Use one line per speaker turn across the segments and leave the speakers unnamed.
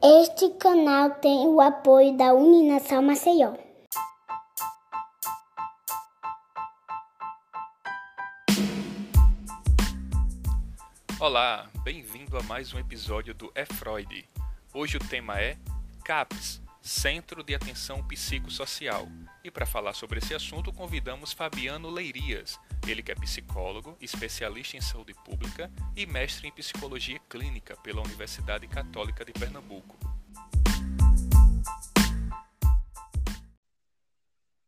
Este canal tem o apoio da Uninação Maceió.
Olá, bem-vindo a mais um episódio do É Freud. Hoje o tema é CAPS, Centro de Atenção Psicossocial. E para falar sobre esse assunto, convidamos Fabiano Leirias, ele que é psicólogo, especialista em saúde pública e mestre em psicologia clínica pela Universidade Católica de Pernambuco.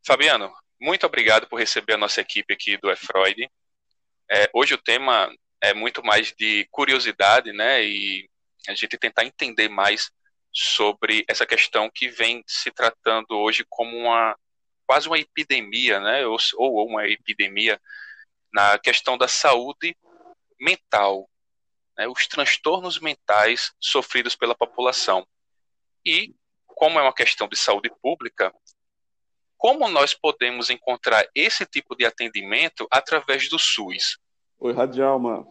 Fabiano, muito obrigado por receber a nossa equipe aqui do E-Freud. É, hoje o tema é muito mais de curiosidade, né, e a gente tentar entender mais sobre essa questão que vem se tratando hoje como uma quase uma epidemia, né, ou, ou uma epidemia na questão da saúde mental, né, os transtornos mentais sofridos pela população. E, como é uma questão de saúde pública, como nós podemos encontrar esse tipo de atendimento através do SUS?
Oi, Radialma.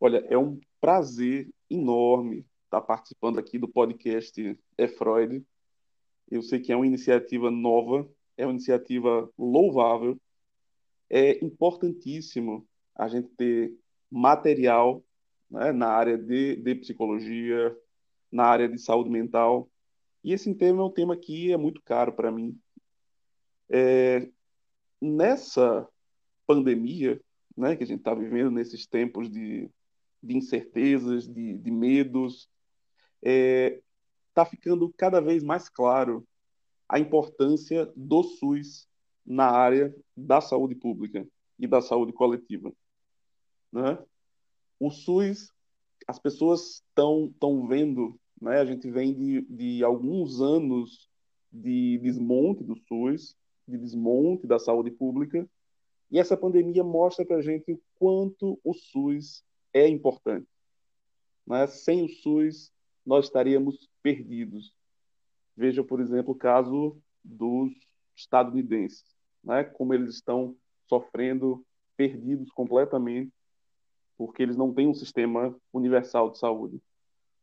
Olha, é um prazer enorme estar participando aqui do podcast É Freud. Eu sei que é uma iniciativa nova, é uma iniciativa louvável, é importantíssimo a gente ter material né, na área de, de psicologia, na área de saúde mental. E esse tema é um tema que é muito caro para mim. É, nessa pandemia, né, que a gente está vivendo nesses tempos de, de incertezas, de, de medos, está é, tá ficando cada vez mais claro a importância do SUS na área da saúde pública e da saúde coletiva. Né? O SUS, as pessoas estão tão vendo, né? a gente vem de, de alguns anos de desmonte do SUS, de desmonte da saúde pública, e essa pandemia mostra para a gente o quanto o SUS é importante. Né? Sem o SUS, nós estaríamos perdidos. Veja, por exemplo, o caso dos estadunidenses né, como eles estão sofrendo, perdidos completamente, porque eles não têm um sistema universal de saúde.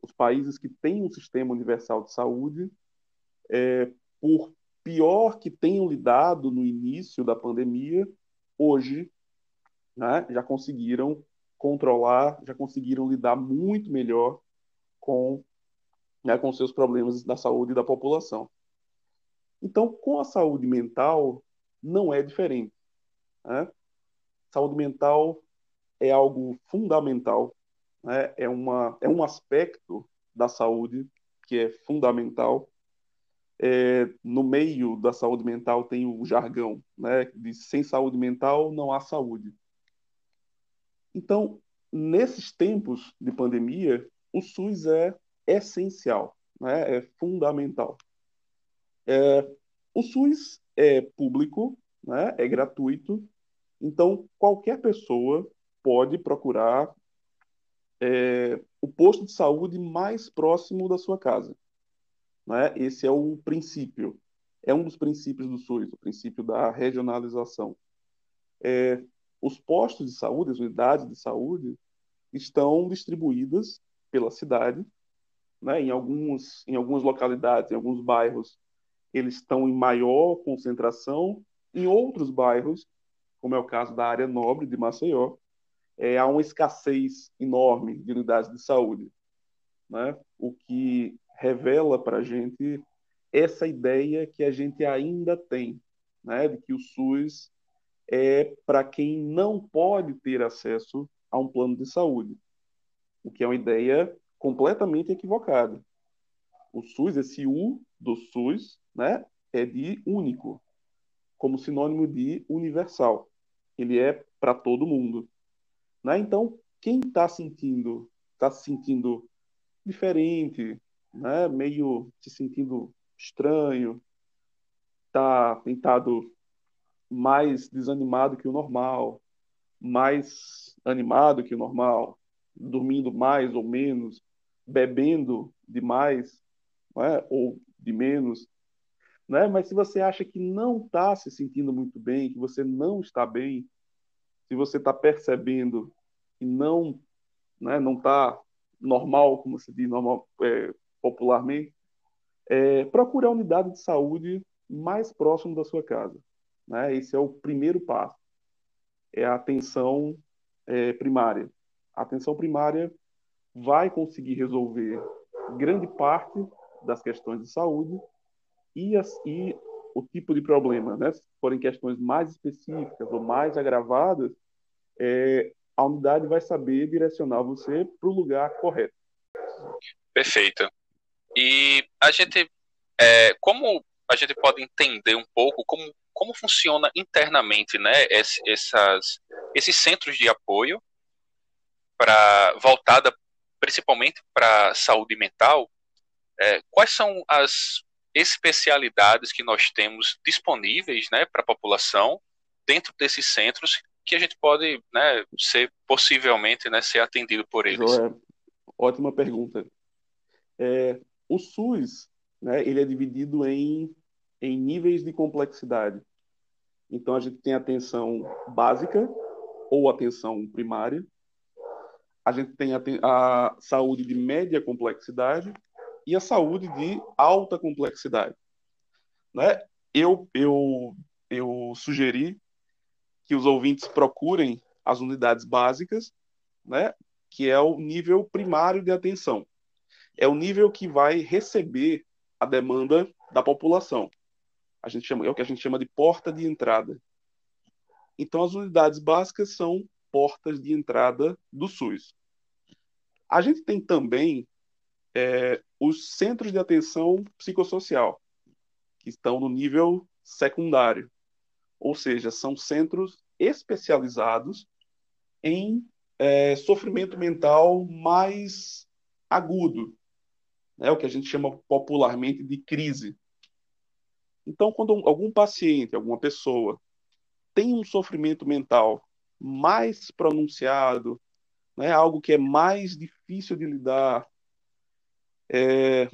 Os países que têm um sistema universal de saúde, é, por pior que tenham lidado no início da pandemia, hoje né, já conseguiram controlar, já conseguiram lidar muito melhor com, né, com seus problemas da saúde da população. Então, com a saúde mental, não é diferente. Né? Saúde mental é algo fundamental, né? é, uma, é um aspecto da saúde que é fundamental. É, no meio da saúde mental tem o jargão, né? De sem saúde mental não há saúde. Então, nesses tempos de pandemia, o SUS é essencial, né? é fundamental. É, o SUS é público, né? é gratuito, então qualquer pessoa pode procurar é, o posto de saúde mais próximo da sua casa. Né? Esse é o princípio, é um dos princípios do SUS, o princípio da regionalização. É, os postos de saúde, as unidades de saúde, estão distribuídas pela cidade, né? em, alguns, em algumas localidades, em alguns bairros, eles estão em maior concentração. Em outros bairros, como é o caso da área nobre de Maceió, é, há uma escassez enorme de unidades de saúde, né? o que revela para a gente essa ideia que a gente ainda tem, né? de que o SUS é para quem não pode ter acesso a um plano de saúde, o que é uma ideia completamente equivocada. O SUS, esse U do SUS, né, é de único, como sinônimo de universal. Ele é para todo mundo. Né? Então, quem está sentindo, está se sentindo diferente, né? meio se sentindo estranho, está tentado mais desanimado que o normal, mais animado que o normal, dormindo mais ou menos, bebendo demais, é? ou de menos, né? Mas se você acha que não está se sentindo muito bem, que você não está bem, se você está percebendo que não, né, não está normal, como se diz, normal, é, popularmente, é, procure a unidade de saúde mais próximo da sua casa. Né? Esse é o primeiro passo. É a atenção é, primária. A atenção primária vai conseguir resolver grande parte das questões de saúde e, as, e o tipo de problema, né? Se forem questões mais específicas ou mais agravadas, é, a unidade vai saber direcionar você para o lugar correto.
Perfeito. E a gente, é, como a gente pode entender um pouco como, como funciona internamente, né, essas, esses centros de apoio para voltada principalmente para saúde mental, é, quais são as especialidades que nós temos disponíveis né, para a população dentro desses centros que a gente pode né, ser possivelmente né, ser atendido por eles?
Joé, ótima pergunta. É, o SUS né, ele é dividido em, em níveis de complexidade. Então a gente tem atenção básica ou atenção primária, a gente tem a, a saúde de média complexidade e a saúde de alta complexidade. Né? Eu, eu, eu sugeri que os ouvintes procurem as unidades básicas, né? que é o nível primário de atenção. É o nível que vai receber a demanda da população. A gente chama, é o que a gente chama de porta de entrada. Então, as unidades básicas são portas de entrada do SUS. A gente tem também é, os centros de atenção psicossocial, que estão no nível secundário. Ou seja, são centros especializados em é, sofrimento mental mais agudo, né, o que a gente chama popularmente de crise. Então, quando algum paciente, alguma pessoa, tem um sofrimento mental mais pronunciado, né, algo que é mais difícil de lidar, é,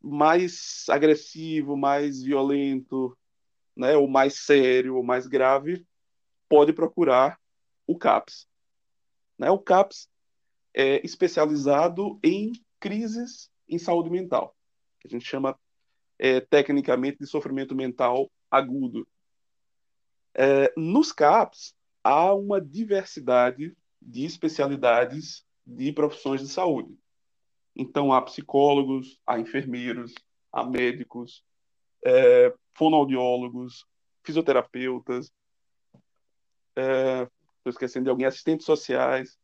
mais agressivo, mais violento, né, ou mais sério, ou mais grave, pode procurar o CAPS. Né? O CAPS é especializado em crises em saúde mental, que a gente chama é, tecnicamente de sofrimento mental agudo. É, nos CAPS, há uma diversidade de especialidades de profissões de saúde. Então, há psicólogos, há enfermeiros, há médicos, é, fonoaudiólogos, fisioterapeutas, estou é, esquecendo de alguém, assistentes sociais.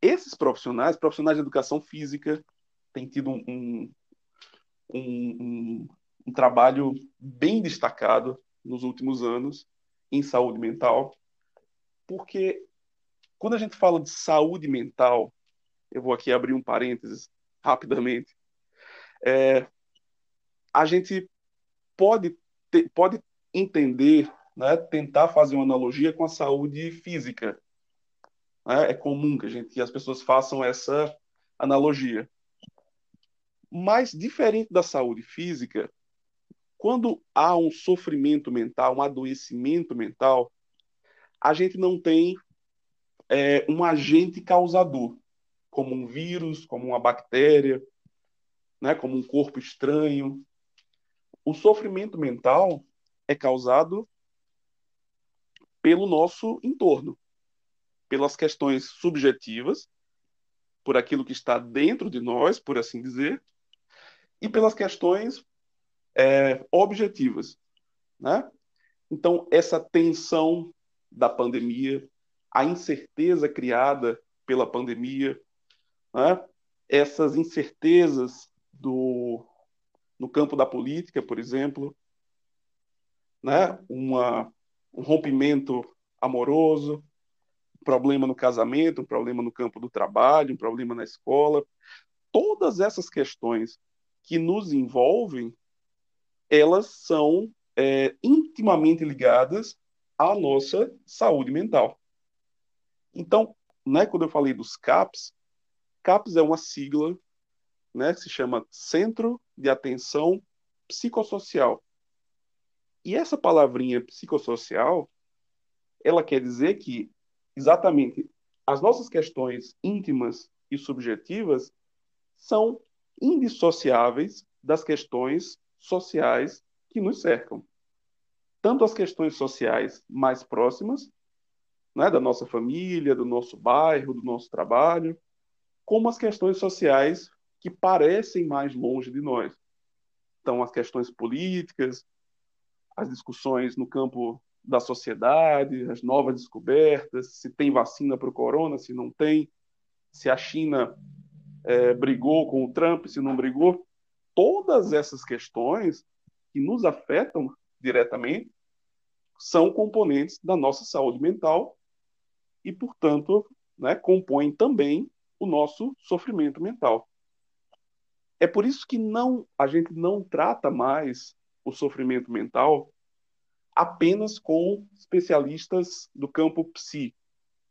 Esses profissionais, profissionais de educação física, têm tido um, um, um, um trabalho bem destacado nos últimos anos em saúde mental, porque quando a gente fala de saúde mental, eu vou aqui abrir um parênteses rapidamente, é, a gente pode, ter, pode entender, né, tentar fazer uma analogia com a saúde física. Né? É comum que, a gente, que as pessoas façam essa analogia. Mas, diferente da saúde física, quando há um sofrimento mental, um adoecimento mental, a gente não tem é, um agente causador, como um vírus, como uma bactéria, né, como um corpo estranho. O sofrimento mental é causado pelo nosso entorno, pelas questões subjetivas, por aquilo que está dentro de nós, por assim dizer, e pelas questões é, objetivas, né? Então essa tensão da pandemia, a incerteza criada pela pandemia, né? essas incertezas do, no campo da política, por exemplo, né? Uma, um rompimento amoroso, um problema no casamento, um problema no campo do trabalho, um problema na escola. Todas essas questões que nos envolvem, elas são é, intimamente ligadas à nossa saúde mental. Então, né, quando eu falei dos CAPs, CAPs é uma sigla né, que se chama Centro de Atenção Psicossocial. E essa palavrinha psicossocial, ela quer dizer que exatamente as nossas questões íntimas e subjetivas são indissociáveis das questões sociais que nos cercam. Tanto as questões sociais mais próximas, né, da nossa família, do nosso bairro, do nosso trabalho, como as questões sociais que parecem mais longe de nós. Então, as questões políticas, as discussões no campo da sociedade, as novas descobertas, se tem vacina para o corona, se não tem, se a China é, brigou com o Trump, se não brigou. Todas essas questões que nos afetam diretamente são componentes da nossa saúde mental e, portanto, né, compõem também o nosso sofrimento mental. É por isso que não a gente não trata mais o sofrimento mental apenas com especialistas do campo psi,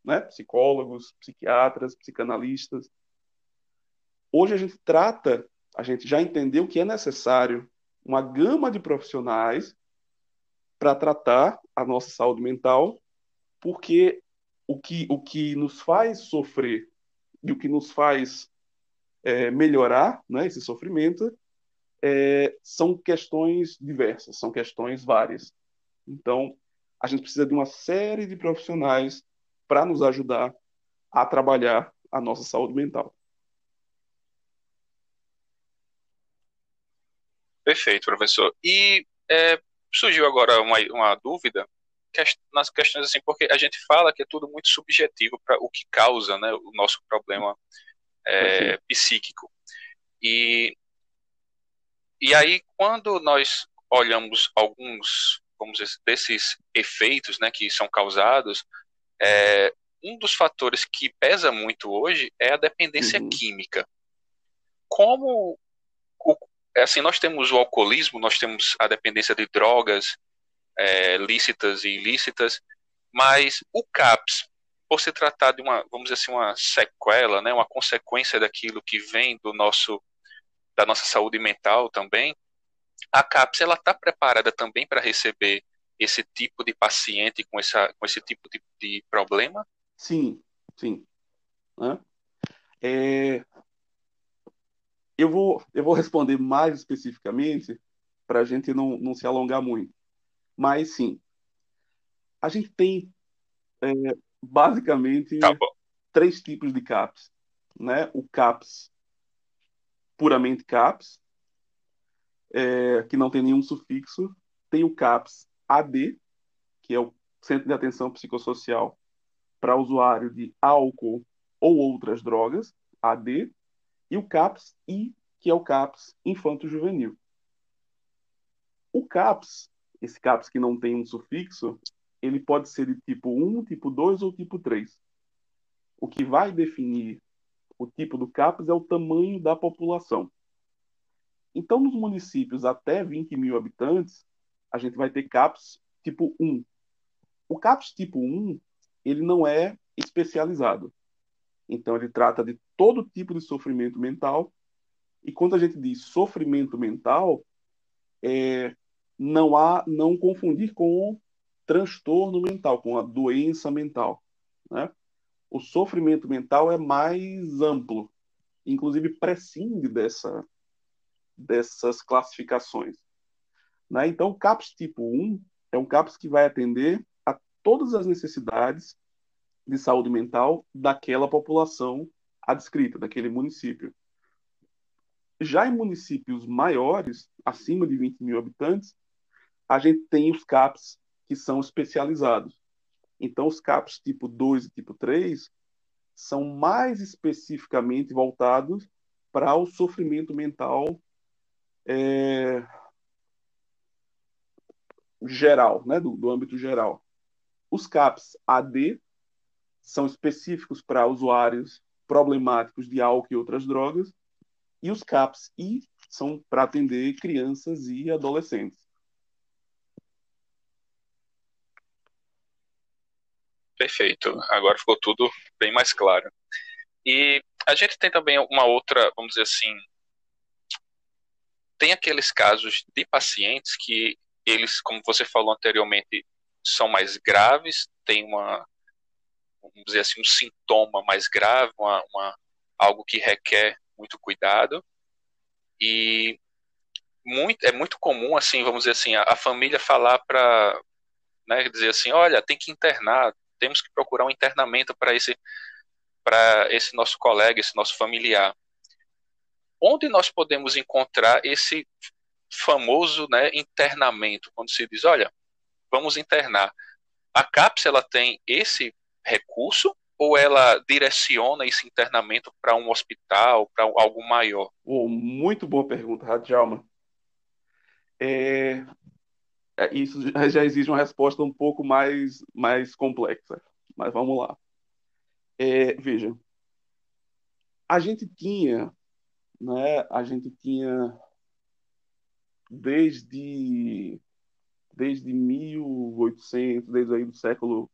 né? psicólogos, psiquiatras, psicanalistas. Hoje a gente trata, a gente já entendeu que é necessário uma gama de profissionais para tratar a nossa saúde mental, porque o que, o que nos faz sofrer e o que nos faz é, melhorar né, esse sofrimento é, são questões diversas, são questões várias. Então, a gente precisa de uma série de profissionais para nos ajudar a trabalhar a nossa saúde mental.
Perfeito, professor. E é, surgiu agora uma, uma dúvida nas questões assim, porque a gente fala que é tudo muito subjetivo para o que causa né, o nosso problema é, psíquico. E, e aí, quando nós olhamos alguns vamos dizer, desses efeitos né, que são causados, é, um dos fatores que pesa muito hoje é a dependência uhum. química. Como o, assim, nós temos o alcoolismo, nós temos a dependência de drogas é, lícitas e ilícitas, mas o CAPS, por se tratar de uma, vamos dizer assim, uma sequela, né, uma consequência daquilo que vem do nosso da nossa saúde mental também, a CAPS ela está preparada também para receber esse tipo de paciente com, essa, com esse tipo de, de problema?
Sim, sim. Né? É... Eu, vou, eu vou responder mais especificamente para a gente não, não se alongar muito. Mas sim, a gente tem é, basicamente tá três tipos de CAPS. Né? O CAPS puramente CAPS, é, que não tem nenhum sufixo. Tem o CAPS AD, que é o Centro de Atenção Psicossocial para usuário de álcool ou outras drogas, AD, e o CAPS I, que é o CAPS Infanto-Juvenil. O CAPS, esse CAPS que não tem um sufixo, ele pode ser de tipo 1, tipo 2 ou tipo 3. O que vai definir o tipo do CAPS é o tamanho da população. Então, nos municípios até 20 mil habitantes, a gente vai ter CAPS tipo 1. O CAPS tipo 1, ele não é especializado. Então, ele trata de todo tipo de sofrimento mental. E quando a gente diz sofrimento mental, é, não há não confundir com transtorno mental, com a doença mental. Né? O sofrimento mental é mais amplo, inclusive prescinde dessa dessas classificações. Né? Então, o CAPS tipo 1 é um CAPS que vai atender a todas as necessidades de saúde mental daquela população adscrita, daquele município. Já em municípios maiores, acima de 20 mil habitantes, a gente tem os CAPs que são especializados. Então, os CAPs tipo 2 e tipo 3 são mais especificamente voltados para o sofrimento mental é, geral, né, do, do âmbito geral. Os CAPs AD são específicos para usuários problemáticos de álcool e outras drogas, e os CAPs I são para atender crianças e adolescentes.
Perfeito. Agora ficou tudo bem mais claro. E a gente tem também uma outra, vamos dizer assim, tem aqueles casos de pacientes que eles, como você falou anteriormente, são mais graves, tem uma, vamos dizer assim, um sintoma mais grave, uma, uma algo que requer muito cuidado. E muito, é muito comum, assim, vamos dizer assim, a, a família falar para né, dizer assim, olha, tem que internar, temos que procurar um internamento para esse para esse nosso colega, esse nosso familiar. Onde nós podemos encontrar esse famoso né, internamento, quando se diz, olha, vamos internar. A CAPS ela tem esse recurso ou ela direciona esse internamento para um hospital, para algo maior?
Oh, muito boa pergunta, Radjalma. É, isso já exige uma resposta um pouco mais, mais complexa, mas vamos lá. É, veja, a gente tinha, né, a gente tinha desde desde 1800, desde aí do século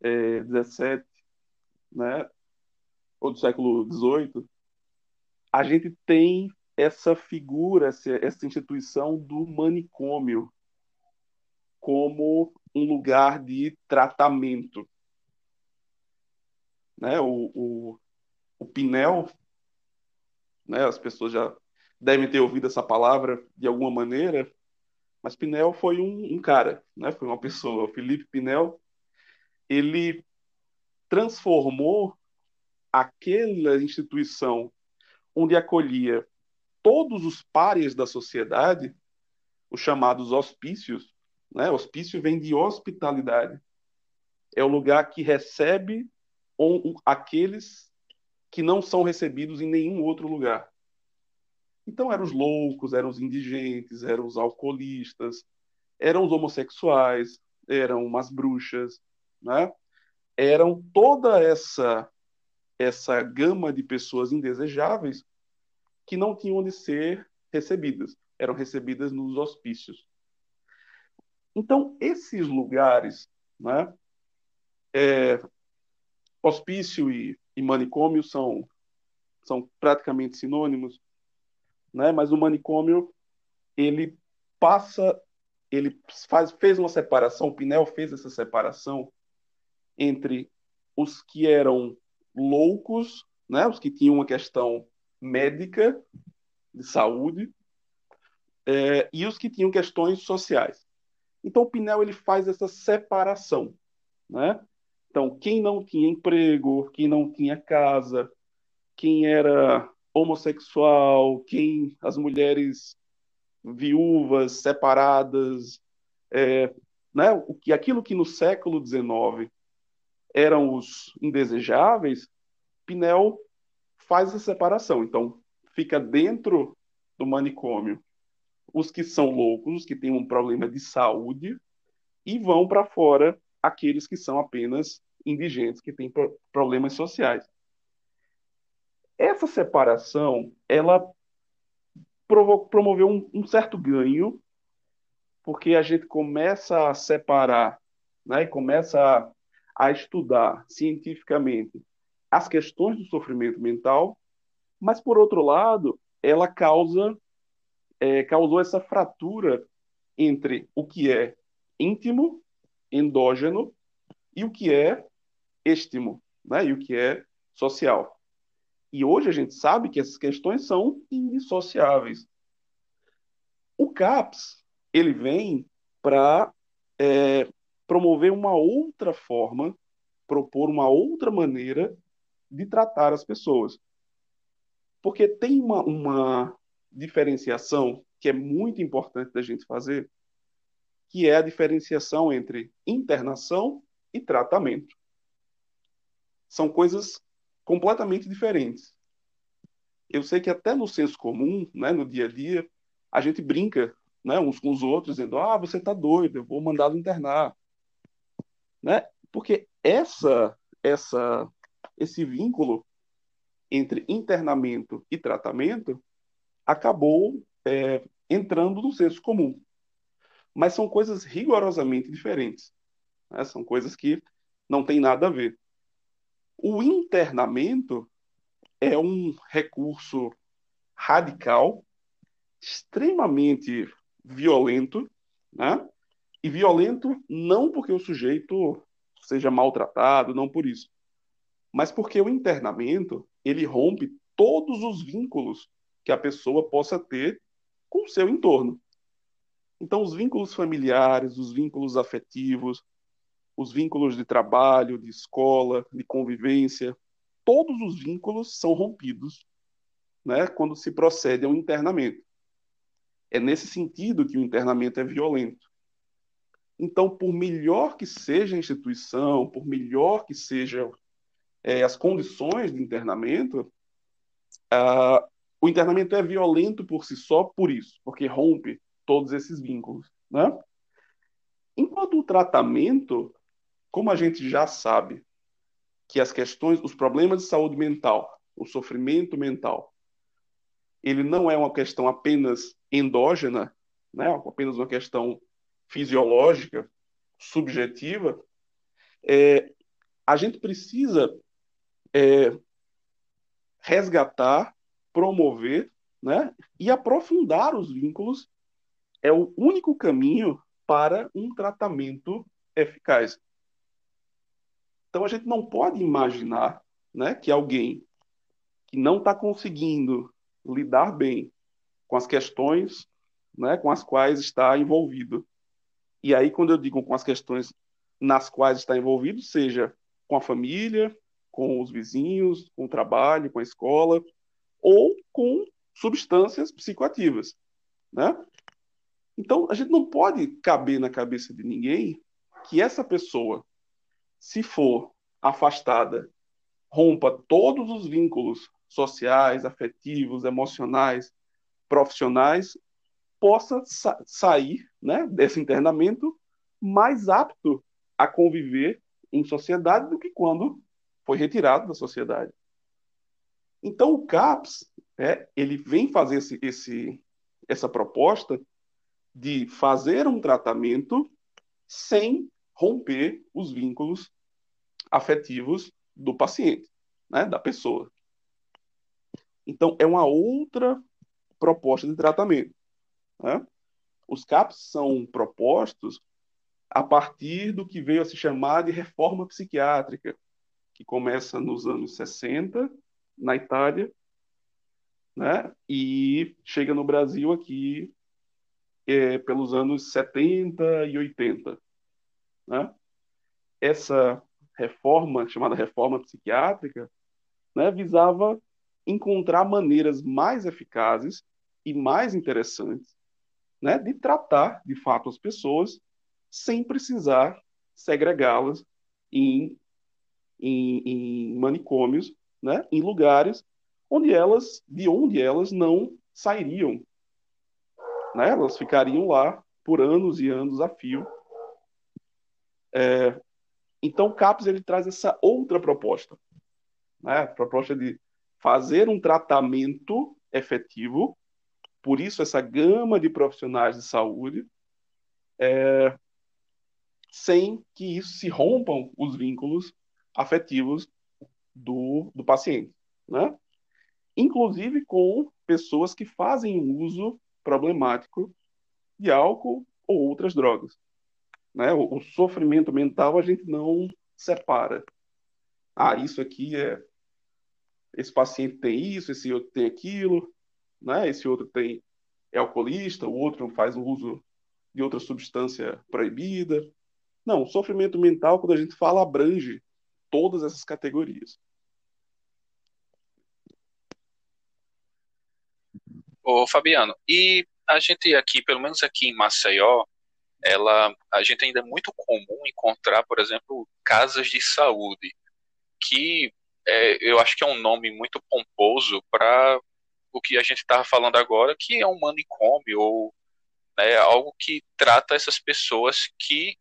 é, 17, né, ou do século 18, a gente tem essa figura, essa, essa instituição do manicômio como um lugar de tratamento. Né? O, o, o Pinel, né? as pessoas já devem ter ouvido essa palavra de alguma maneira, mas Pinel foi um, um cara, né? foi uma pessoa. O Felipe Pinel, ele transformou aquela instituição onde acolhia todos os pares da sociedade, os chamados hospícios, né? Hospício vem de hospitalidade. É o lugar que recebe aqueles que não são recebidos em nenhum outro lugar. Então eram os loucos, eram os indigentes, eram os alcoolistas, eram os homossexuais, eram umas bruxas, né? Eram toda essa essa gama de pessoas indesejáveis que não tinham onde ser recebidas, eram recebidas nos hospícios. Então, esses lugares, né, é, hospício e, e manicômio são, são praticamente sinônimos, né, mas o manicômio, ele passa, ele faz, fez uma separação, o Pinel fez essa separação entre os que eram loucos, né, os que tinham uma questão médica, de saúde, é, e os que tinham questões sociais. Então o Pinel ele faz essa separação, né? Então quem não tinha emprego, quem não tinha casa, quem era homossexual, quem as mulheres viúvas, separadas, é, né? O que aquilo que no século XIX eram os indesejáveis, Pinel faz essa separação. Então fica dentro do manicômio os que são loucos, os que têm um problema de saúde, e vão para fora aqueles que são apenas indigentes, que têm problemas sociais. Essa separação, ela promoveu um, um, certo ganho, porque a gente começa a separar, né, e começa a, a estudar cientificamente as questões do sofrimento mental, mas, por outro lado, ela causa é, causou essa fratura entre o que é íntimo, endógeno, e o que é estimo, né? e o que é social. E hoje a gente sabe que essas questões são indissociáveis. O CAPS ele vem para é, promover uma outra forma, propor uma outra maneira de tratar as pessoas. Porque tem uma, uma diferenciação que é muito importante da gente fazer, que é a diferenciação entre internação e tratamento. São coisas completamente diferentes. Eu sei que até no senso comum, né, no dia a dia, a gente brinca né, uns com os outros, dizendo: ah, você está doido, eu vou mandá-lo internar. Né? Porque essa, essa, esse vínculo entre internamento e tratamento acabou é, entrando no senso comum. Mas são coisas rigorosamente diferentes. Né? São coisas que não têm nada a ver. O internamento é um recurso radical, extremamente violento, né? E violento não porque o sujeito seja maltratado, não por isso, mas porque o internamento ele rompe todos os vínculos que a pessoa possa ter com o seu entorno. Então, os vínculos familiares, os vínculos afetivos, os vínculos de trabalho, de escola, de convivência, todos os vínculos são rompidos né, quando se procede ao internamento. É nesse sentido que o internamento é violento. Então, por melhor que seja a instituição, por melhor que sejam é, as condições de internamento, uh, o internamento é violento por si só por isso, porque rompe todos esses vínculos. Né? Enquanto o tratamento, como a gente já sabe, que as questões, os problemas de saúde mental, o sofrimento mental, ele não é uma questão apenas endógena, né, apenas uma questão fisiológica, subjetiva, é, a gente precisa é, resgatar, promover né, e aprofundar os vínculos é o único caminho para um tratamento eficaz. Então a gente não pode imaginar né, que alguém que não está conseguindo lidar bem com as questões né, com as quais está envolvido. E aí, quando eu digo com as questões nas quais está envolvido, seja com a família, com os vizinhos, com o trabalho, com a escola, ou com substâncias psicoativas. Né? Então, a gente não pode caber na cabeça de ninguém que essa pessoa, se for afastada, rompa todos os vínculos sociais, afetivos, emocionais, profissionais, possa sa sair né, desse internamento mais apto a conviver em sociedade do que quando foi retirado da sociedade. Então, o CAPS, é, ele vem fazer esse, esse, essa proposta de fazer um tratamento sem romper os vínculos afetivos do paciente, né, da pessoa. Então, é uma outra proposta de tratamento. Né? Os CAPs são propostos a partir do que veio a se chamar de reforma psiquiátrica, que começa nos anos 60, na Itália, né? e chega no Brasil aqui é, pelos anos 70 e 80. Né? Essa reforma, chamada reforma psiquiátrica, né, visava encontrar maneiras mais eficazes e mais interessantes né, de tratar, de fato, as pessoas sem precisar segregá-las em, em, em, manicômios, né, em lugares onde elas, de onde elas não sairiam né? Elas ficariam lá por anos e anos a fio. É, então, o CAPS ele traz essa outra proposta, né? A proposta de fazer um tratamento efetivo, por isso essa gama de profissionais de saúde, é, sem que isso se rompam os vínculos afetivos do, do paciente, né? Inclusive com pessoas que fazem uso problemático de álcool ou outras drogas. Né? O, o, sofrimento mental a gente não separa. Ah, isso aqui é. Esse paciente tem isso, esse outro tem aquilo, né? esse outro tem é alcoolista, o outro faz o uso de outra substância proibida. Não, sofrimento mental, quando a gente fala, abrange todas essas categorias.
Ô, Fabiano, e a gente aqui, pelo menos aqui em Maceió, ela, a gente ainda é muito comum encontrar, por exemplo, casas de saúde, que é, eu acho que é um nome muito pomposo para o que a gente estava falando agora, que é um manicômio ou né, algo que trata essas pessoas que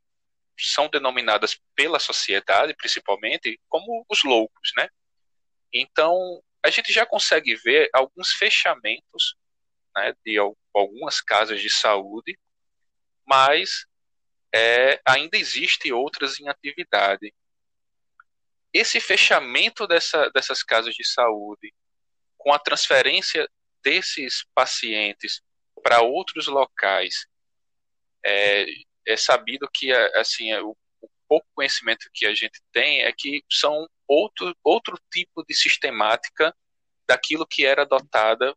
são denominadas pela sociedade, principalmente, como os loucos, né? Então, a gente já consegue ver alguns fechamentos né, de algumas casas de saúde, mas é, ainda existe outras em atividade. Esse fechamento dessa, dessas casas de saúde, com a transferência desses pacientes para outros locais, é, é sabido que assim é, o, o, pouco conhecimento que a gente tem é que são outro, outro tipo de sistemática daquilo que era adotada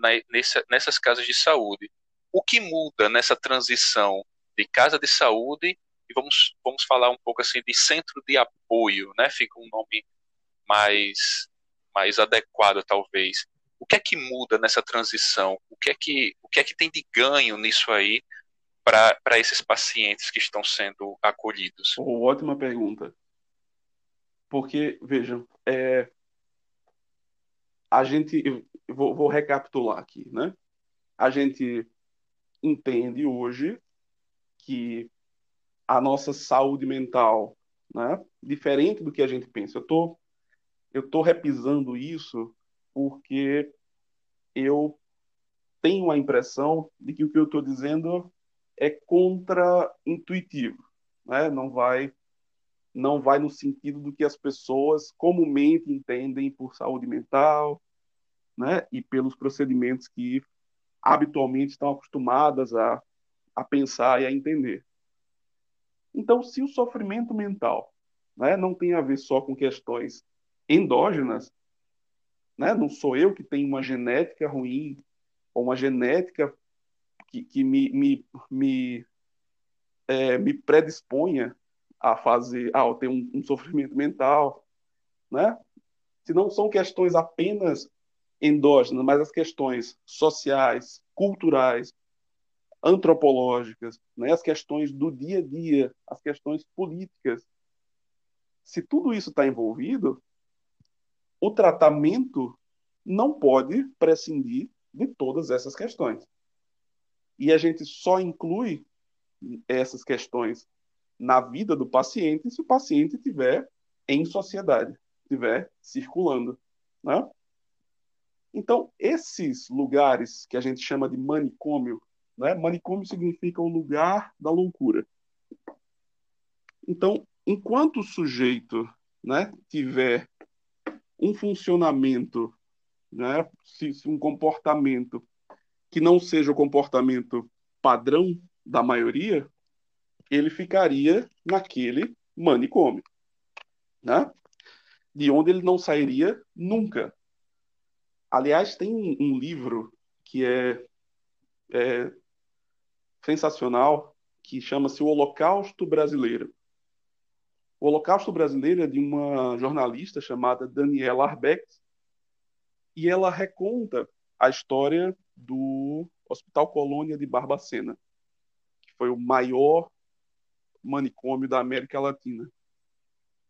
na, nessa, nessas casas de saúde. O que muda nessa transição de casa de saúde e vamos, vamos falar um pouco assim de centro de apoio, né? Fica um nome mais, mais adequado, talvez. O que é que muda nessa transição? O que é que, o que, é que tem de ganho nisso aí para esses pacientes que estão sendo acolhidos?
Oh, ótima pergunta. Porque, vejam, é, a gente, vou, vou recapitular aqui, né? A gente entende hoje que a nossa saúde mental, né? Diferente do que a gente pensa. Eu tô, eu tô repisando isso porque eu tenho a impressão de que o que eu estou dizendo é contra-intuitivo, né? Não vai, não vai no sentido do que as pessoas comumente entendem por saúde mental, né? E pelos procedimentos que habitualmente estão acostumadas a, a pensar e a entender. Então, se o sofrimento mental né, não tem a ver só com questões endógenas, né, não sou eu que tenho uma genética ruim ou uma genética que, que me, me, me, é, me predisponha a fazer, a ter um, um sofrimento mental, né? Se não são questões apenas endógenas, mas as questões sociais, culturais, antropológicas, né, as questões do dia a dia, as questões políticas. Se tudo isso está envolvido, o tratamento não pode prescindir de todas essas questões. E a gente só inclui essas questões na vida do paciente se o paciente estiver em sociedade, estiver circulando. Né? Então, esses lugares que a gente chama de manicômio, né? Manicômio significa o lugar da loucura. Então, enquanto o sujeito né, tiver um funcionamento, né, se, se um comportamento que não seja o comportamento padrão da maioria, ele ficaria naquele manicômio, né? De onde ele não sairia nunca. Aliás, tem um, livro que é, é sensacional que chama-se O Holocausto Brasileiro. O Holocausto Brasileiro é de uma jornalista chamada Daniela Arbex e ela reconta a história do Hospital Colônia de Barbacena, que foi o maior manicômio da América Latina.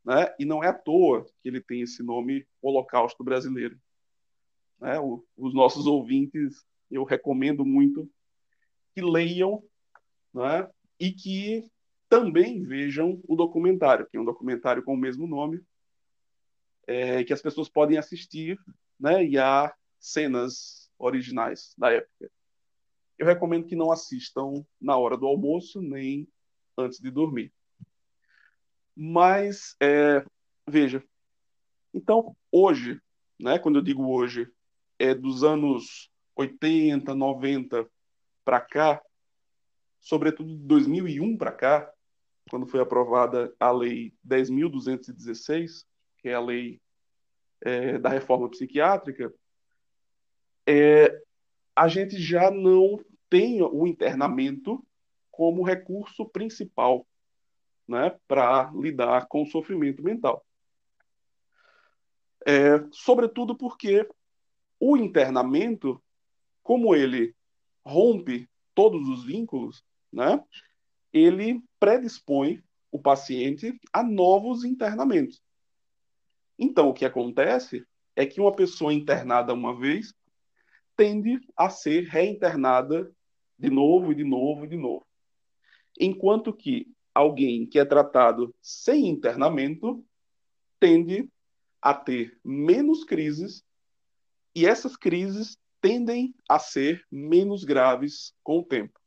Né? E não é à toa que ele tem esse nome Holocausto Brasileiro. Né? Os nossos ouvintes, eu recomendo muito que leiam né, e que também vejam o documentário, que é um documentário com o mesmo nome, é, que as pessoas podem assistir, né, e há cenas originais da época. Eu recomendo que não assistam na hora do almoço nem antes de dormir. Mas, é, veja, então, hoje, né, quando eu digo hoje, é dos anos 80, 90 para cá, sobretudo de 2001 para cá, quando foi aprovada a Lei 10.216, que é a lei é, da reforma psiquiátrica, é, a gente já não tem o internamento como recurso principal né, para lidar com o sofrimento mental. É, sobretudo porque o internamento, como ele rompe todos os vínculos, né, ele predispõe o paciente a novos internamentos. Então, o que acontece é que uma pessoa internada uma vez tende a ser reinternada de novo e de novo e de novo. Enquanto que alguém que é tratado sem internamento tende a ter menos crises e essas crises tendem a ser menos graves com o tempo,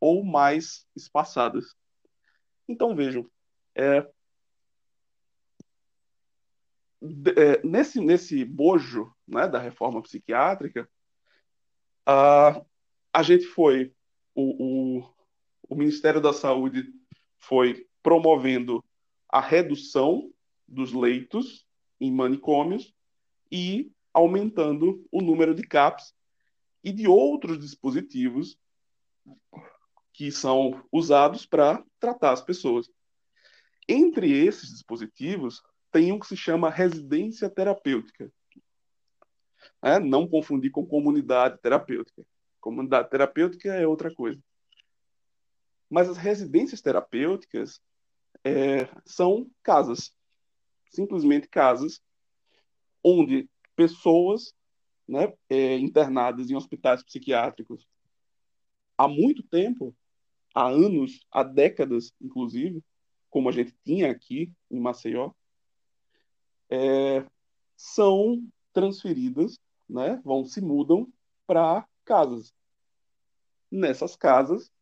ou mais espaçadas. Então vejam, é, é, nesse, nesse bojo né, da reforma psiquiátrica, a, a gente foi, o, o, o Ministério da Saúde foi promovendo a redução dos leitos em manicômios e aumentando o número de CAPs e de outros dispositivos que são usados para tratar as pessoas. Entre esses dispositivos, tem um que se chama residência terapêutica. É, não confundir com comunidade terapêutica. Comunidade terapêutica é outra coisa. Mas as residências terapêuticas é, são casas, simplesmente casas, onde pessoas né, é, internadas em hospitais psiquiátricos há muito tempo, há anos, há décadas, inclusive, como a gente tinha aqui em Maceió, é, são transferidas, né, vão se mudam para casas. Nessas casas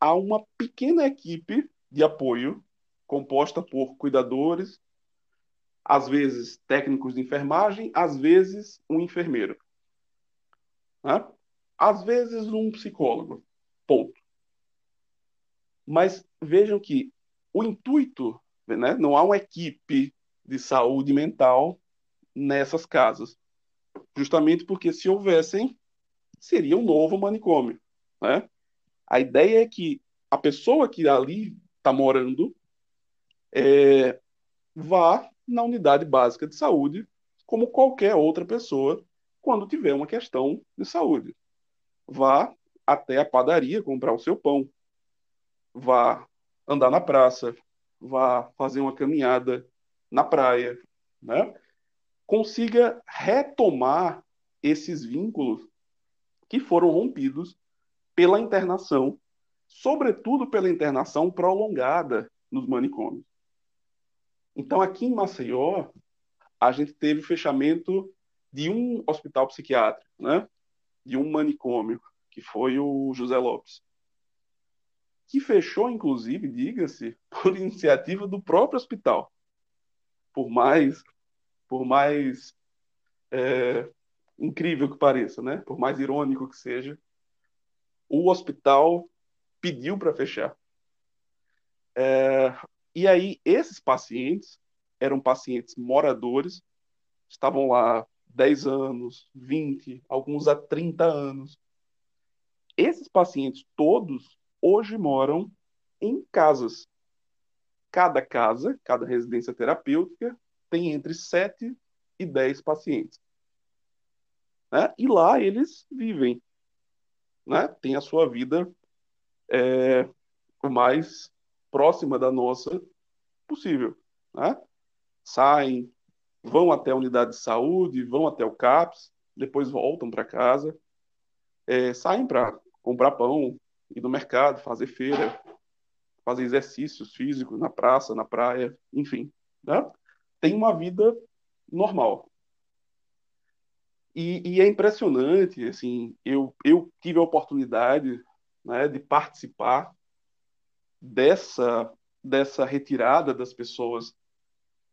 há uma pequena equipe de apoio composta por cuidadores, às vezes técnicos de enfermagem, às vezes um enfermeiro, né? às vezes um psicólogo, ponto. Mas vejam que o intuito, né, não há uma equipe de saúde mental nessas casas, justamente porque se houvessem, seria um novo manicômio. Né? A ideia é que a pessoa que ali está morando é, vá na unidade básica de saúde, como qualquer outra pessoa, quando tiver uma questão de saúde. Vá até a padaria comprar o seu pão. Vá andar na praça. Vá fazer uma caminhada na praia. Né? Consiga retomar esses vínculos que foram rompidos pela internação, sobretudo pela internação prolongada nos manicômios. Então, aqui em Maceió, a gente teve o fechamento de um hospital psiquiátrico, né? de um manicômio, que foi o José Lopes. Que fechou, inclusive, diga-se, por iniciativa do próprio hospital. Por mais, por mais é, incrível que pareça, né? por mais irônico que seja, o hospital pediu para fechar. É, e aí, esses pacientes eram pacientes moradores, estavam lá 10 anos, 20, alguns há 30 anos. Esses pacientes todos hoje moram em casas. Cada casa, cada residência terapêutica, tem entre 7 e 10 pacientes. Né? E lá eles vivem. Né? Tem a sua vida é, o mais próxima da nossa possível. Né? Saem, vão até a unidade de saúde, vão até o CAPS, depois voltam para casa, é, saem para comprar pão, ir no mercado, fazer feira, fazer exercícios físicos na praça, na praia, enfim. Né? Tem uma vida normal. E, e, é impressionante, assim, eu, eu tive a oportunidade né, de participar dessa, dessa retirada das pessoas,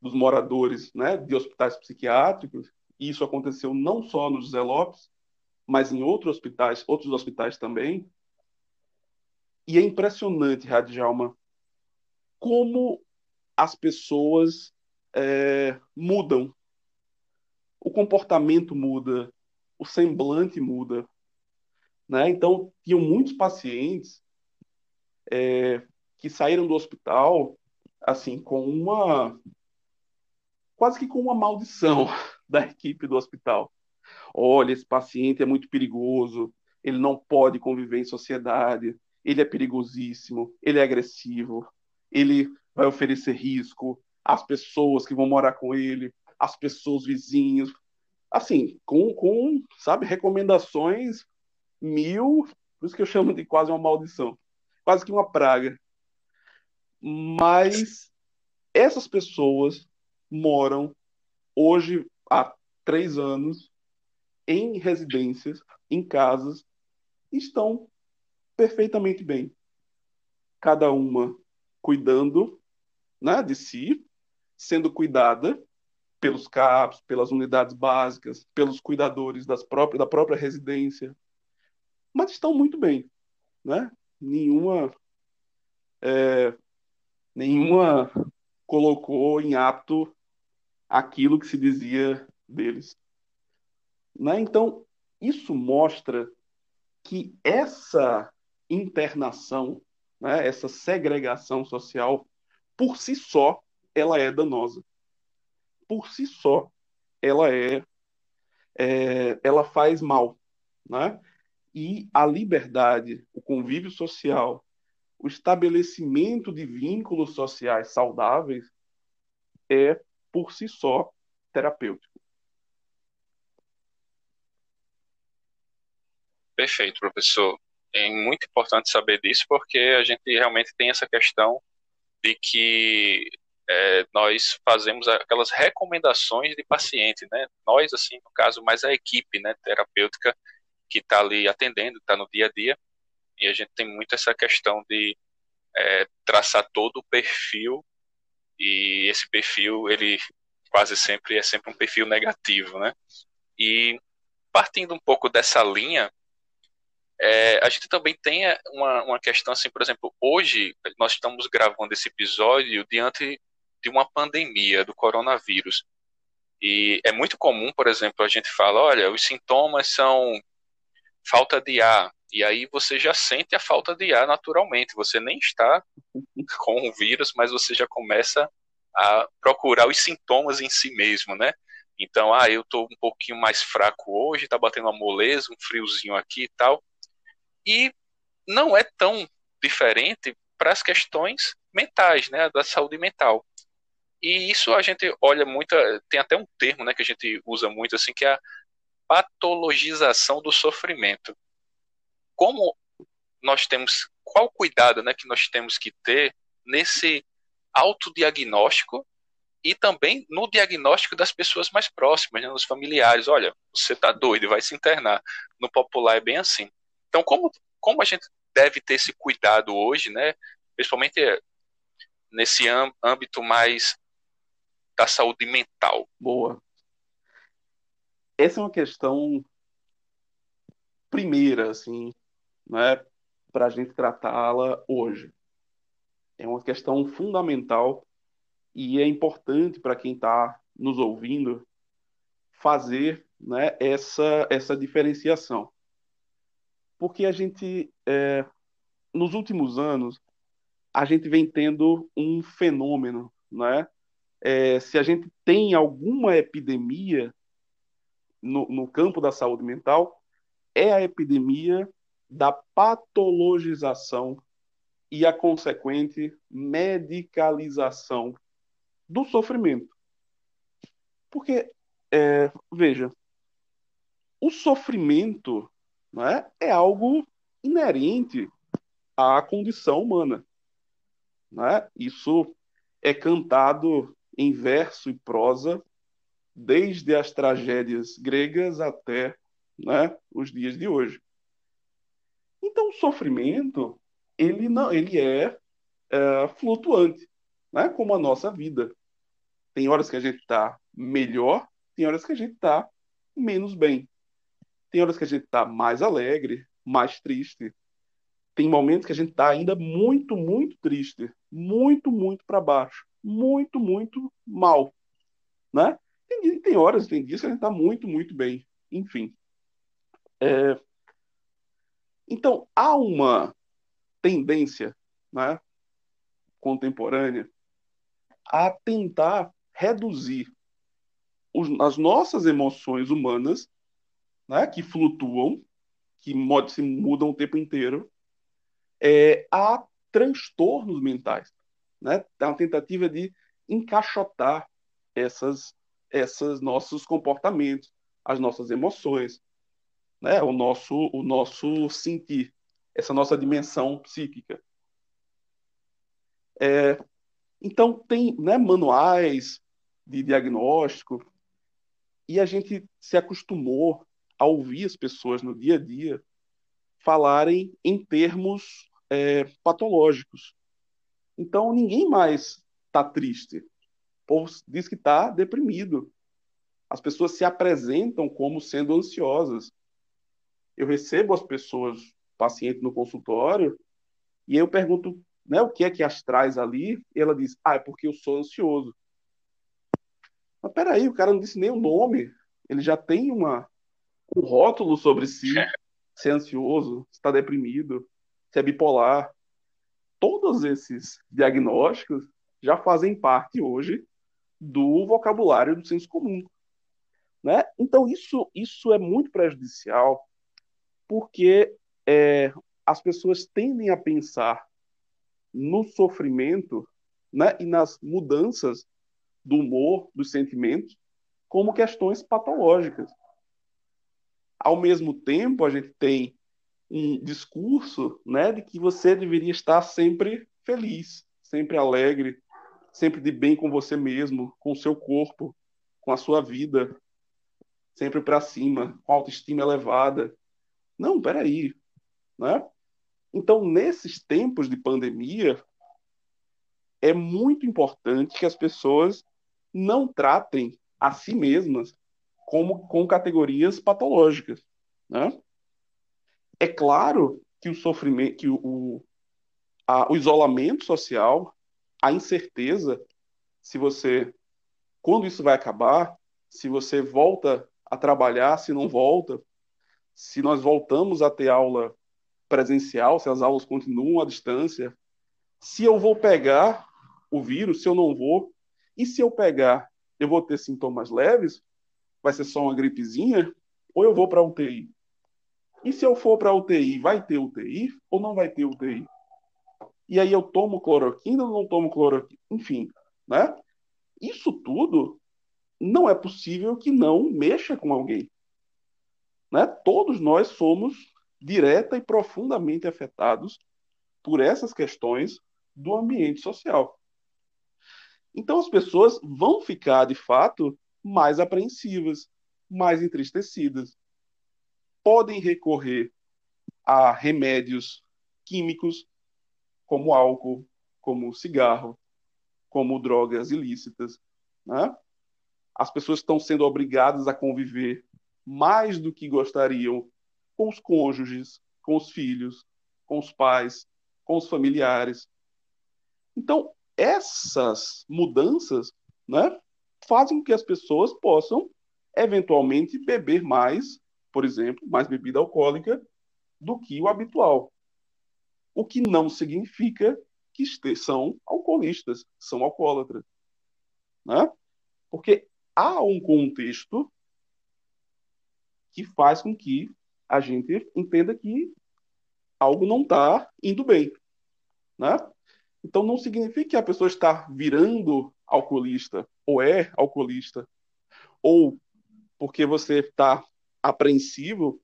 dos moradores né, de hospitais psiquiátricos, e isso aconteceu não só no José Lopes, mas em outros hospitais, outros hospitais também. E é impressionante, Radjalma, como as pessoas é, mudam. O comportamento muda, o semblante muda. Né? Então, tinham muitos pacientes é, que saíram do hospital assim com uma quase que com uma maldição da equipe do hospital. Olha, esse paciente é muito perigoso, ele não pode conviver em sociedade, ele é perigosíssimo, ele é agressivo, ele vai oferecer risco às pessoas que vão morar com ele, às pessoas vizinhos, assim, com, com sabe, recomendações mil, por isso que eu chamo de quase uma maldição, quase que uma praga. Mas essas pessoas moram hoje há três anos em residências, em casas, estão perfeitamente bem. Cada uma cuidando né, de si, sendo cuidada pelos CAPs, pelas unidades básicas, pelos cuidadores das próprias, da própria residência, mas estão muito bem, né? Nenhuma é, nenhuma colocou em ato aquilo que se dizia deles. Né? Então, isso mostra que essa internação, né, essa segregação social, por si só, ela é danosa. Por si só, ela é, é ela faz mal, né? E a liberdade, o convívio social, o estabelecimento de vínculos sociais saudáveis é por si só terapêutico.
Perfeito, professor. É muito importante saber disso porque a gente realmente tem essa questão de que é, nós fazemos aquelas recomendações de paciente, né? Nós, assim, no caso, mais a equipe né, terapêutica que está ali atendendo, está no dia a dia, e a gente tem muito essa questão de é, traçar todo o perfil, e esse perfil, ele quase sempre é sempre um perfil negativo, né? E partindo um pouco dessa linha, é, a gente também tem é, uma, uma questão assim, por exemplo, hoje nós estamos gravando esse episódio diante de uma pandemia do coronavírus. E é muito comum, por exemplo, a gente fala, olha, os sintomas são falta de ar, e aí você já sente a falta de ar naturalmente, você nem está com o vírus, mas você já começa a procurar os sintomas em si mesmo, né? Então, ah, eu estou um pouquinho mais fraco hoje, está batendo uma moleza, um friozinho aqui e tal. E não é tão diferente para as questões mentais, né, da saúde mental. E isso a gente olha muito, tem até um termo, né, que a gente usa muito assim, que é a patologização do sofrimento. Como nós temos, qual cuidado, né, que nós temos que ter nesse autodiagnóstico e também no diagnóstico das pessoas mais próximas, né, nos familiares. Olha, você está doido, vai se internar. No popular é bem assim. Então, como, como a gente deve ter esse cuidado hoje, né? Principalmente nesse âmbito mais da saúde mental.
Boa. Essa é uma questão primeira, assim, né, para a gente tratá-la hoje. É uma questão fundamental e é importante para quem está nos ouvindo fazer né, essa, essa diferenciação porque a gente, é, nos últimos anos, a gente vem tendo um fenômeno, né? É, se a gente tem alguma epidemia no, no campo da saúde mental, é a epidemia da patologização e a consequente medicalização do sofrimento. Porque, é, veja, o sofrimento é? é algo inerente à condição humana. Né? Isso é cantado em verso e prosa desde as tragédias gregas até né, os dias de hoje. Então, o sofrimento ele não, ele é, é flutuante, né, como a nossa vida. Tem horas que a gente está melhor, tem horas que a gente está menos bem. Tem horas que a gente está mais alegre, mais triste. Tem momentos que a gente está ainda muito, muito triste, muito, muito para baixo, muito, muito mal, né? Tem, tem horas, tem dias que a gente está muito, muito bem. Enfim. É... Então, há uma tendência né, contemporânea a tentar reduzir os, as nossas emoções humanas né, que flutuam, que se mudam o tempo inteiro, é, a transtornos mentais. Né? É uma tentativa de encaixotar essas, essas nossos comportamentos, as nossas emoções, né? o, nosso, o nosso sentir, essa nossa dimensão psíquica. É, então, tem né, manuais de diagnóstico, e a gente se acostumou a ouvir as pessoas no dia a dia falarem em termos é, patológicos. Então, ninguém mais está triste. O povo diz que está deprimido. As pessoas se apresentam como sendo ansiosas. Eu recebo as pessoas, paciente no consultório, e eu pergunto né, o que é que as traz ali, e ela diz, ah, é porque eu sou ansioso. Mas peraí, o cara não disse nem o nome, ele já tem uma, um rótulo sobre si, se é ansioso, se está deprimido, se é bipolar. Todos esses diagnósticos já fazem parte hoje do vocabulário do senso comum. Né? Então, isso, isso é muito prejudicial, porque é, as pessoas tendem a pensar no sofrimento né, e nas mudanças do humor, dos sentimentos, como questões patológicas. Ao mesmo tempo, a gente tem um discurso né, de que você deveria estar sempre feliz, sempre alegre, sempre de bem com você mesmo, com o seu corpo, com a sua vida, sempre para cima, com autoestima elevada. Não, peraí. Né? Então, nesses tempos de pandemia, é muito importante que as pessoas não tratem a si mesmas como com categorias patológicas, né? É claro que o sofrimento, que o, a, o isolamento social, a incerteza, se você, quando isso vai acabar, se você volta a trabalhar, se não volta, se nós voltamos a ter aula presencial, se as aulas continuam à distância, se eu vou pegar o vírus, se eu não vou, e se eu pegar, eu vou ter sintomas leves, vai ser só uma gripezinha, ou eu vou para UTI. E se eu for para UTI, vai ter UTI ou não vai ter UTI? E aí eu tomo cloroquina ou não tomo cloroquina? Enfim, né? Isso tudo não é possível que não mexa com alguém. Né? Todos nós somos direta e profundamente afetados por essas questões do ambiente social. Então as pessoas vão ficar, de fato, mais apreensivas, mais entristecidas. Podem recorrer a remédios químicos, como álcool, como cigarro, como drogas ilícitas. Né? As pessoas estão sendo obrigadas a conviver mais do que gostariam com os cônjuges, com os filhos, com os pais, com os familiares. Então, essas mudanças né, fazem com que as pessoas possam, eventualmente, beber mais, por exemplo, mais bebida alcoólica do que o habitual. O que não significa que são alcoolistas, são alcoólatras. Né? Porque há um contexto que faz com que a gente entenda que algo não está indo bem. Né? Então não significa que a pessoa está virando alcoolista ou é alcoolista, ou porque você está apreensivo,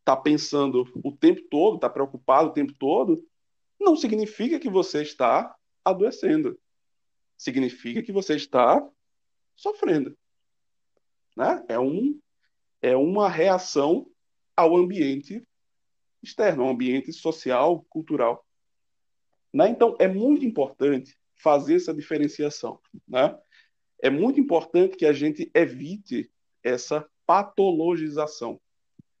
está pensando o tempo todo, está preocupado o tempo todo, não significa que você está adoecendo. Significa que você está sofrendo. Né? É, um, é uma reação ao ambiente externo, ao ambiente social, cultural. Né? Então, é muito importante fazer essa diferenciação. Né? É muito importante que a gente evite essa patologização,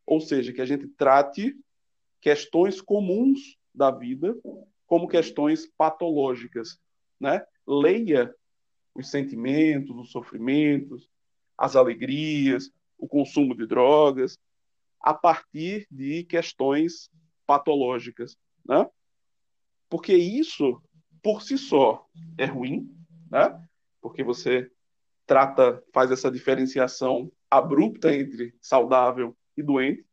ou seja, que a gente trate questões comuns da vida como questões patológicas. Né? Leia os sentimentos, os sofrimentos, as alegrias, o consumo de drogas, a partir de questões patológicas. Né? Porque isso, por si só, é ruim, né? Porque você trata, faz essa diferenciação abrupta entre saudável e doente.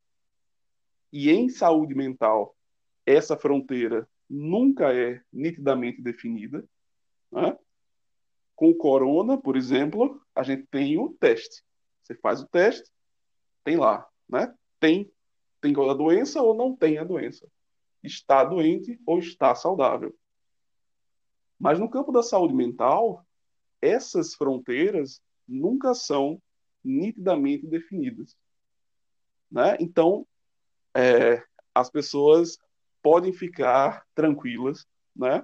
E em saúde mental, essa fronteira nunca é nitidamente definida. Né? Com o corona, por exemplo, a gente tem o teste. Você faz o teste, tem lá, né? Tem, tem a doença ou não tem a doença está doente ou está saudável. Mas no campo da saúde mental, essas fronteiras nunca são nitidamente definidas. Né? Então, é, as pessoas podem ficar tranquilas né?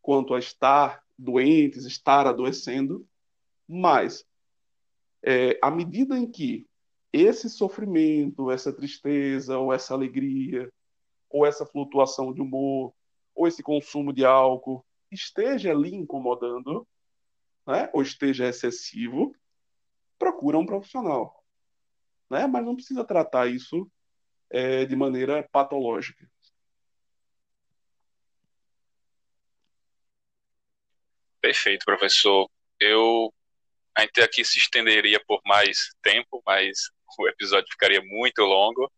quanto a estar doentes, estar adoecendo, mas é, à medida em que esse sofrimento, essa tristeza ou essa alegria ou essa flutuação de humor, ou esse consumo de álcool esteja ali incomodando, né, ou esteja excessivo, procura um profissional. Né? Mas não precisa tratar isso é, de maneira patológica.
Perfeito, professor. Eu a gente aqui se estenderia por mais tempo, mas o episódio ficaria muito longo.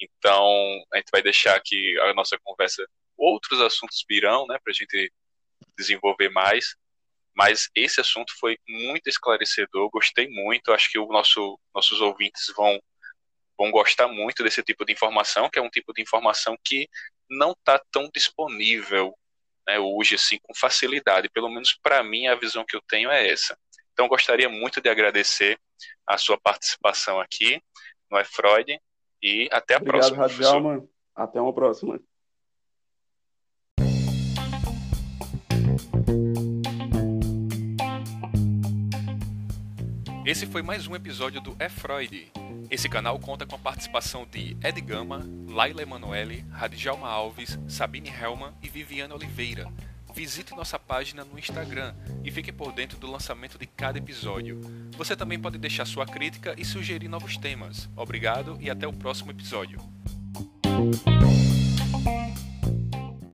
Então, a gente vai deixar aqui a nossa conversa. Outros assuntos virão, né, para a gente desenvolver mais. Mas esse assunto foi muito esclarecedor, gostei muito. Acho que o nosso, nossos ouvintes vão, vão gostar muito desse tipo de informação, que é um tipo de informação que não está tão disponível né, hoje assim com facilidade. Pelo menos para mim a visão que eu tenho é essa. Então gostaria muito de agradecer a sua participação aqui no Freud e até a
Obrigado,
próxima.
Radjalma. Até uma próxima.
Esse foi mais um episódio do É Freud. Esse canal conta com a participação de Ed Gama, Laila Emanuele, Radjalma Alves, Sabine Helman e Viviane Oliveira. Visite nossa página no Instagram e fique por dentro do lançamento de cada episódio. Você também pode deixar sua crítica e sugerir novos temas. Obrigado e até o próximo episódio.